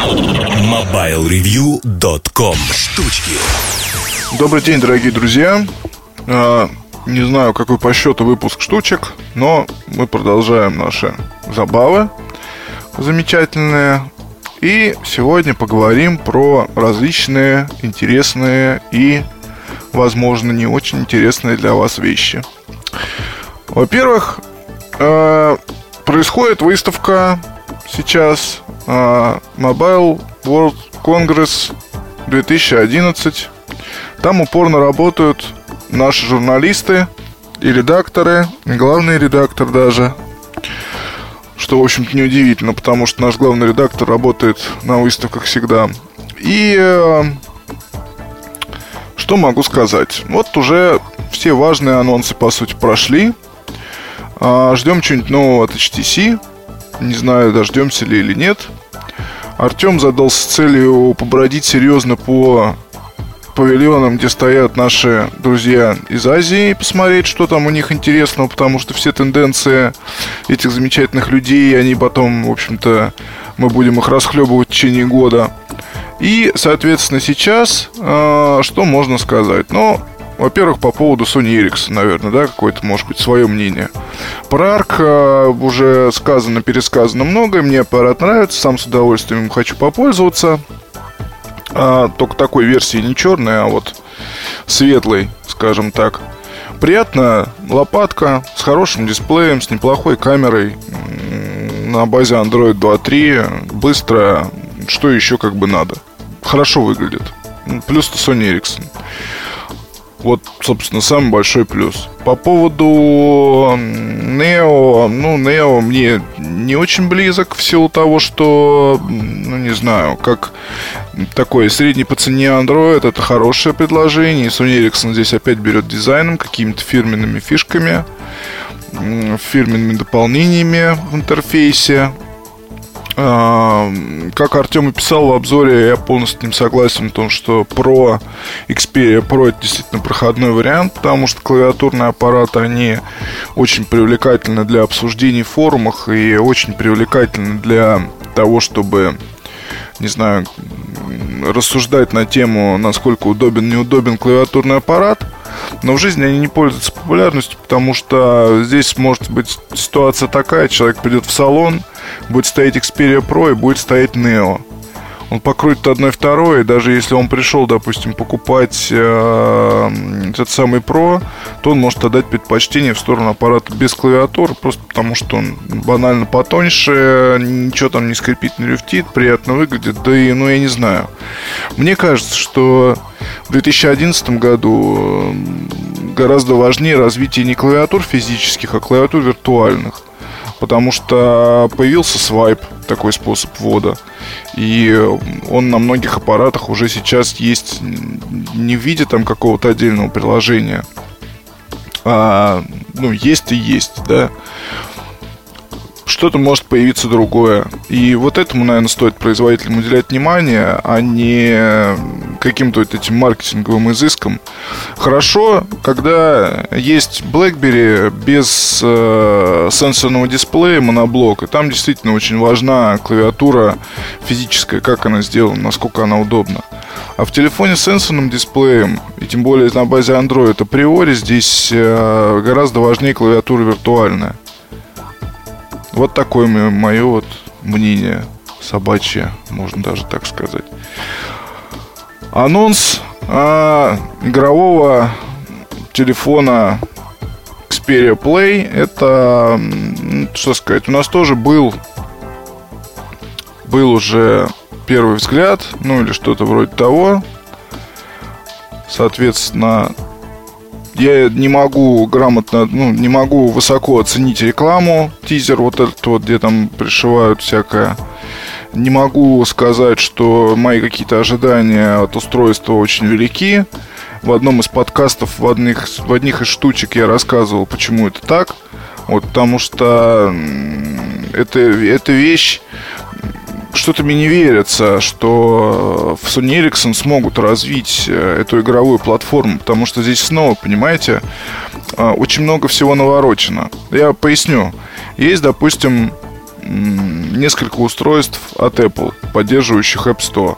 MobileReview.com Штучки Добрый день, дорогие друзья. А, не знаю, какой по счету выпуск штучек, но мы продолжаем наши забавы замечательные. И сегодня поговорим про различные интересные и, возможно, не очень интересные для вас вещи. Во-первых, а, происходит выставка сейчас а, Mobile World Congress 2011. Там упорно работают наши журналисты и редакторы, главный редактор даже. Что, в общем-то, неудивительно, потому что наш главный редактор работает на выставках всегда. И э, что могу сказать? Вот уже все важные анонсы, по сути, прошли. А, ждем что-нибудь нового от HTC. Не знаю, дождемся ли или нет. Артем задался целью побродить серьезно по павильонам, где стоят наши друзья из Азии, посмотреть, что там у них интересного, потому что все тенденции этих замечательных людей, они потом, в общем-то, мы будем их расхлебывать в течение года. И, соответственно, сейчас э, что можно сказать? Ну, во-первых, по поводу Sony Ericsson, наверное, да, какое-то, может быть, свое мнение. Про ARC э, уже сказано, пересказано многое. Мне аппарат нравится, сам с удовольствием хочу попользоваться. А, только такой версии не черной, а вот светлой, скажем так. Приятно, лопатка с хорошим дисплеем, с неплохой камерой на базе Android 2.3, быстро, что еще как бы надо. Хорошо выглядит. Плюс-то Sony Ericsson. Вот, собственно, самый большой плюс. По поводу Neo, ну, Neo мне не очень близок в силу того, что, ну, не знаю, как такой средний по цене Android, это хорошее предложение. Sony Ericsson здесь опять берет дизайном, какими-то фирменными фишками, фирменными дополнениями в интерфейсе. А, как Артем и писал в обзоре, я полностью с ним согласен в том, что Pro Xperia Pro это действительно проходной вариант, потому что клавиатурные аппараты, они очень привлекательны для обсуждений в форумах и очень привлекательны для того, чтобы не знаю, рассуждать на тему, насколько удобен, неудобен клавиатурный аппарат. Но в жизни они не пользуются популярностью, потому что здесь может быть ситуация такая, человек придет в салон, будет стоять Xperia Pro и будет стоять Neo он покрутит одно и второе, и даже если он пришел, допустим, покупать э, этот самый Pro, то он может отдать предпочтение в сторону аппарата без клавиатуры, просто потому что он банально потоньше, ничего там не скрипит, не люфтит, приятно выглядит, да и, ну, я не знаю. Мне кажется, что в 2011 году гораздо важнее развитие не клавиатур физических, а клавиатур виртуальных потому что появился свайп, такой способ ввода. И он на многих аппаратах уже сейчас есть не в виде там какого-то отдельного приложения, а ну, есть и есть, да что-то может появиться другое. И вот этому, наверное, стоит производителям уделять внимание, а не каким-то вот этим маркетинговым изыском. Хорошо, когда есть BlackBerry без э, сенсорного дисплея, моноблок, и там действительно очень важна клавиатура физическая, как она сделана, насколько она удобна. А в телефоне с сенсорным дисплеем, и тем более на базе Android, априори здесь э, гораздо важнее клавиатура виртуальная. Вот такое мое вот мнение собачье, можно даже так сказать. Анонс а, игрового телефона Xperia Play это, что сказать, у нас тоже был был уже первый взгляд, ну или что-то вроде того. Соответственно, я не могу грамотно, ну, не могу высоко оценить рекламу, тизер вот этот вот, где там пришивают всякое. Не могу сказать, что мои какие-то ожидания от устройства очень велики. В одном из подкастов, в одних, в одних из штучек я рассказывал, почему это так. Вот, потому что это, эта вещь что-то мне не верится, что в Sony Ericsson смогут развить э, эту игровую платформу, потому что здесь снова, понимаете, э, очень много всего наворочено. Я поясню. Есть, допустим, несколько устройств от Apple, поддерживающих App Store.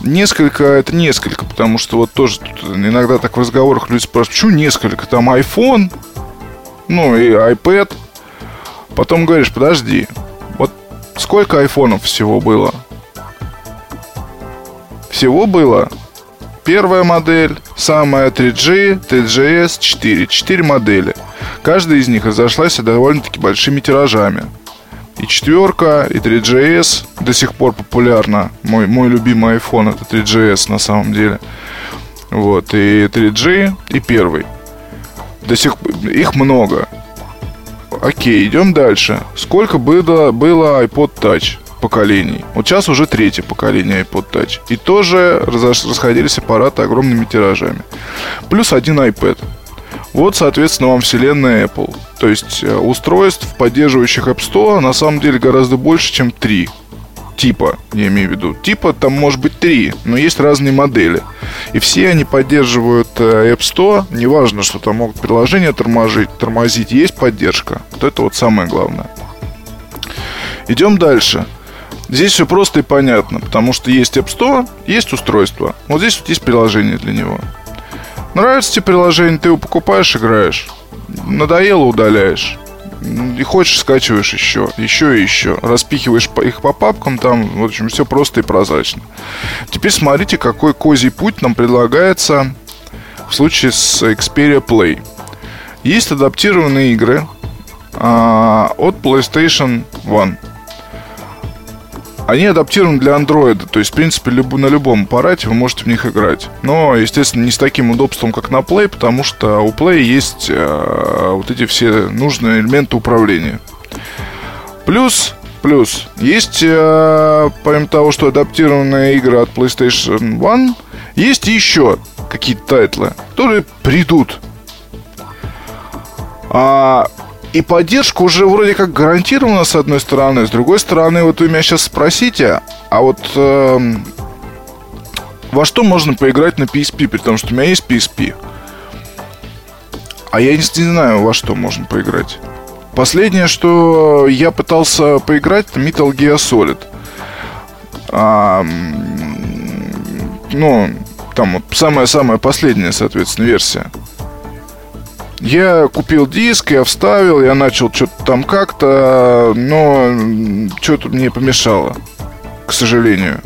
Несколько, это несколько, потому что вот тоже иногда так в разговорах люди спрашивают, почему несколько? Там iPhone, ну и iPad. Потом говоришь, подожди, вот сколько айфонов всего было? Всего было первая модель, самая 3G, 3GS, 4. Четыре модели. Каждая из них разошлась довольно-таки большими тиражами. И четверка, и 3GS до сих пор популярна. Мой, мой любимый iPhone это 3GS на самом деле. Вот, и 3G, и первый. До сих их много. Окей, идем дальше. Сколько было, было iPod Touch поколений? Вот сейчас уже третье поколение iPod Touch. И тоже расходились аппараты огромными тиражами. Плюс один iPad. Вот, соответственно, вам вселенная Apple. То есть э, устройств, поддерживающих App Store, на самом деле гораздо больше, чем три типа, я имею в виду. Типа там может быть три, но есть разные модели. И все они поддерживают э, App Store. Неважно, что там могут приложения тормозить, тормозить. Есть поддержка. Вот это вот самое главное. Идем дальше. Здесь все просто и понятно, потому что есть App Store, есть устройство. Вот здесь вот есть приложение для него. Нравится тебе приложение, ты его покупаешь, играешь. Надоело, удаляешь. И хочешь, скачиваешь еще, еще и еще. Распихиваешь их по папкам, там, в общем, все просто и прозрачно. Теперь смотрите, какой козий путь нам предлагается в случае с Xperia Play. Есть адаптированные игры а, от PlayStation One. Они адаптированы для андроида, то есть, в принципе, люб, на любом аппарате вы можете в них играть. Но, естественно, не с таким удобством, как на Play, потому что у Play есть э, вот эти все нужные элементы управления. Плюс, плюс, есть, э, помимо того, что адаптированные игры от PlayStation One, есть еще какие-то тайтлы, которые придут. А и поддержка уже вроде как гарантирована с одной стороны, с другой стороны, вот вы меня сейчас спросите, а вот э, во что можно поиграть на PSP, при том, что у меня есть PSP? А я не, не знаю, во что можно поиграть. Последнее, что я пытался поиграть, это Metal Gear Solid. А, ну, там вот самая-самая последняя, соответственно, версия. Я купил диск, я вставил, я начал что-то там как-то, но что-то мне помешало, к сожалению.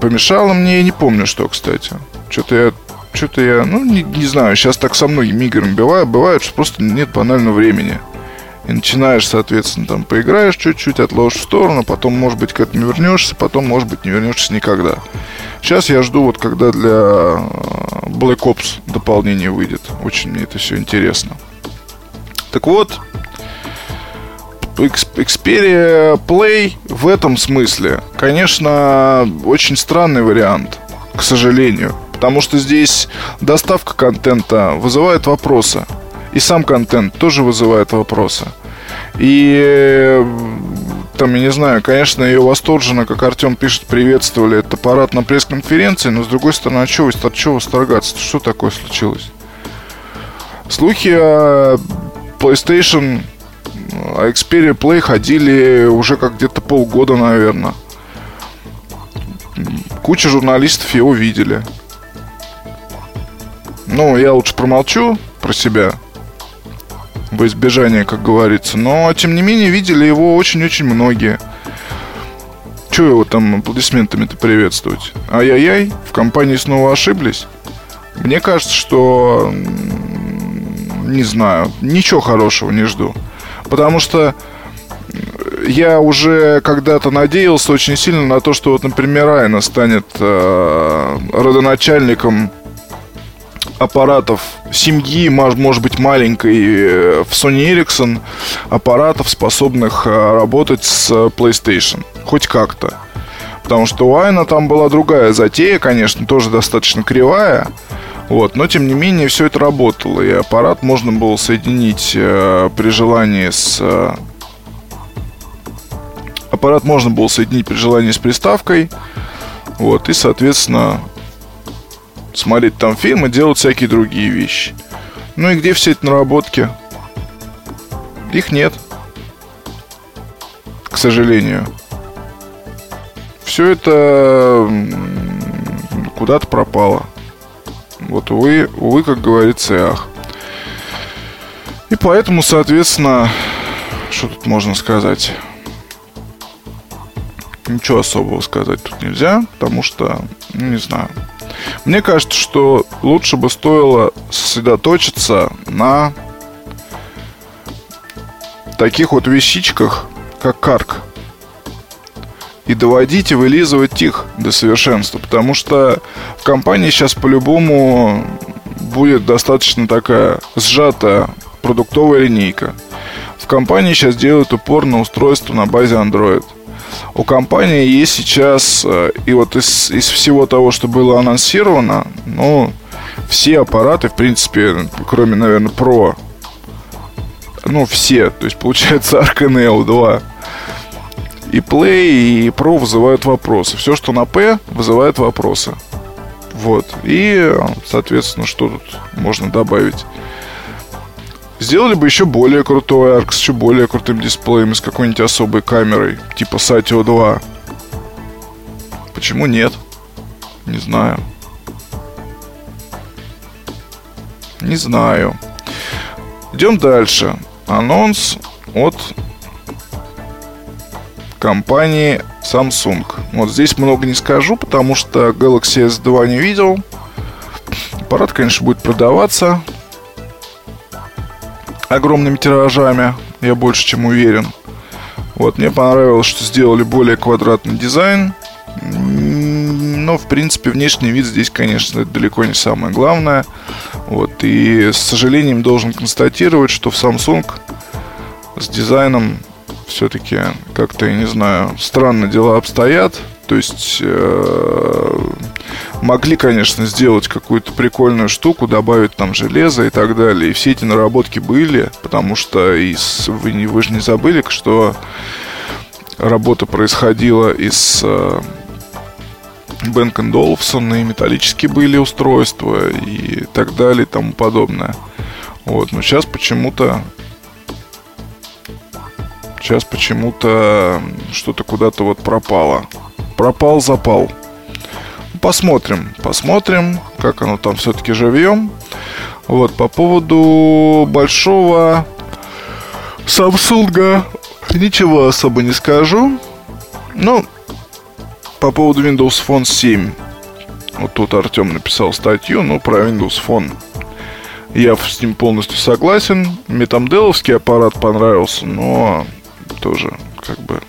Помешало мне, я не помню что, кстати. Что-то я, что-то я, ну, не, не знаю, сейчас так со многими играми бывает, бывает, что просто нет банального времени. И начинаешь, соответственно, там поиграешь чуть-чуть, отложишь в сторону, потом, может быть, к этому вернешься, потом, может быть, не вернешься никогда. Сейчас я жду, вот когда для э, Black Ops дополнение выйдет. Очень мне это все интересно. Так вот, Xperia Play в этом смысле, конечно, очень странный вариант, к сожалению. Потому что здесь доставка контента вызывает вопросы. И сам контент тоже вызывает вопросы. И там, я не знаю, конечно, ее восторженно, как Артем пишет, приветствовали этот аппарат на пресс-конференции, но с другой стороны, а чего, от чего восторгаться? Что такое случилось? Слухи о PlayStation, о Xperia Play ходили уже как где-то полгода, наверное. Куча журналистов его видели. Ну, я лучше промолчу про себя во избежание, как говорится. Но, тем не менее, видели его очень-очень многие. Чего его там аплодисментами-то приветствовать? Ай-яй-яй, в компании снова ошиблись. Мне кажется, что... Не знаю, ничего хорошего не жду. Потому что я уже когда-то надеялся очень сильно на то, что вот, например, Айна станет э, родоначальником аппаратов семьи, может быть, маленькой э, в Sony Ericsson, аппаратов, способных э, работать с PlayStation. Хоть как-то. Потому что у Айна там была другая затея, конечно, тоже достаточно кривая. Вот, но тем не менее все это работало, и аппарат можно было соединить э, при желании с э, аппарат можно было соединить при желании с приставкой, вот, и соответственно смотреть там фильмы, делать всякие другие вещи. Ну и где все эти наработки? Их нет. К сожалению. Все это куда-то пропало. Вот, увы, увы, как говорится, и ах. И поэтому, соответственно, что тут можно сказать? Ничего особого сказать тут нельзя, потому что, ну, не знаю. Мне кажется, что лучше бы стоило сосредоточиться на таких вот вещичках, как карк. И доводить и вылизывать их до совершенства. Потому что в компании сейчас по-любому будет достаточно такая сжатая продуктовая линейка. В компании сейчас делают упор на устройство на базе Android. У компании есть сейчас, э, и вот из, из всего того, что было анонсировано, ну, все аппараты, в принципе, кроме, наверное, Pro, ну, все, то есть, получается, Arc Neo 2, и Play, и Pro вызывают вопросы. Все, что на P, вызывает вопросы. Вот. И, соответственно, что тут можно добавить? Сделали бы еще более крутой ARC с еще более крутым дисплеем с какой-нибудь особой камерой, типа Satio 2. Почему нет? Не знаю. Не знаю. Идем дальше. Анонс от компании Samsung. Вот здесь много не скажу, потому что Galaxy S2 не видел. Аппарат, конечно, будет продаваться огромными тиражами, я больше чем уверен. Вот, мне понравилось, что сделали более квадратный дизайн. Но, в принципе, внешний вид здесь, конечно, далеко не самое главное. Вот, и с сожалением должен констатировать, что в Samsung с дизайном все-таки как-то, я не знаю, странно дела обстоят. То есть э, могли, конечно, сделать какую-то прикольную штуку, добавить там железо и так далее. И все эти наработки были, потому что из, вы, вы же не забыли, что работа происходила из э, Бенк Долфсон, и металлические были устройства и так далее и тому подобное. Вот, но сейчас почему-то сейчас почему-то что-то куда-то вот пропало пропал запал. Посмотрим, посмотрим, как оно там все-таки живем. Вот, по поводу большого Samsung ничего особо не скажу. Ну, по поводу Windows Phone 7. Вот тут Артем написал статью, ну, про Windows Phone. Я с ним полностью согласен. Мне там деловский аппарат понравился, но тоже как бы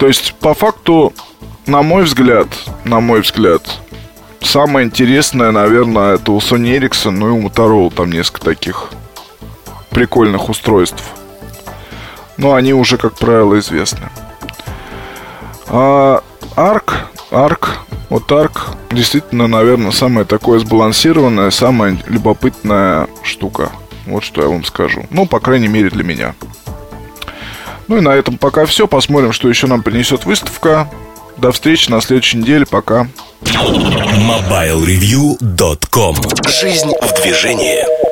то есть, по факту, на мой взгляд, на мой взгляд, самое интересное, наверное, это у Sony Ericsson, ну и у Motorola там несколько таких прикольных устройств. Но они уже, как правило, известны. А Arc, Arc, вот Arc действительно, наверное, самая такое сбалансированная, самая любопытная штука. Вот что я вам скажу. Ну, по крайней мере, для меня. Ну и на этом пока все. Посмотрим, что еще нам принесет выставка. До встречи на следующей неделе. Пока. MobileReview.com Жизнь в движении.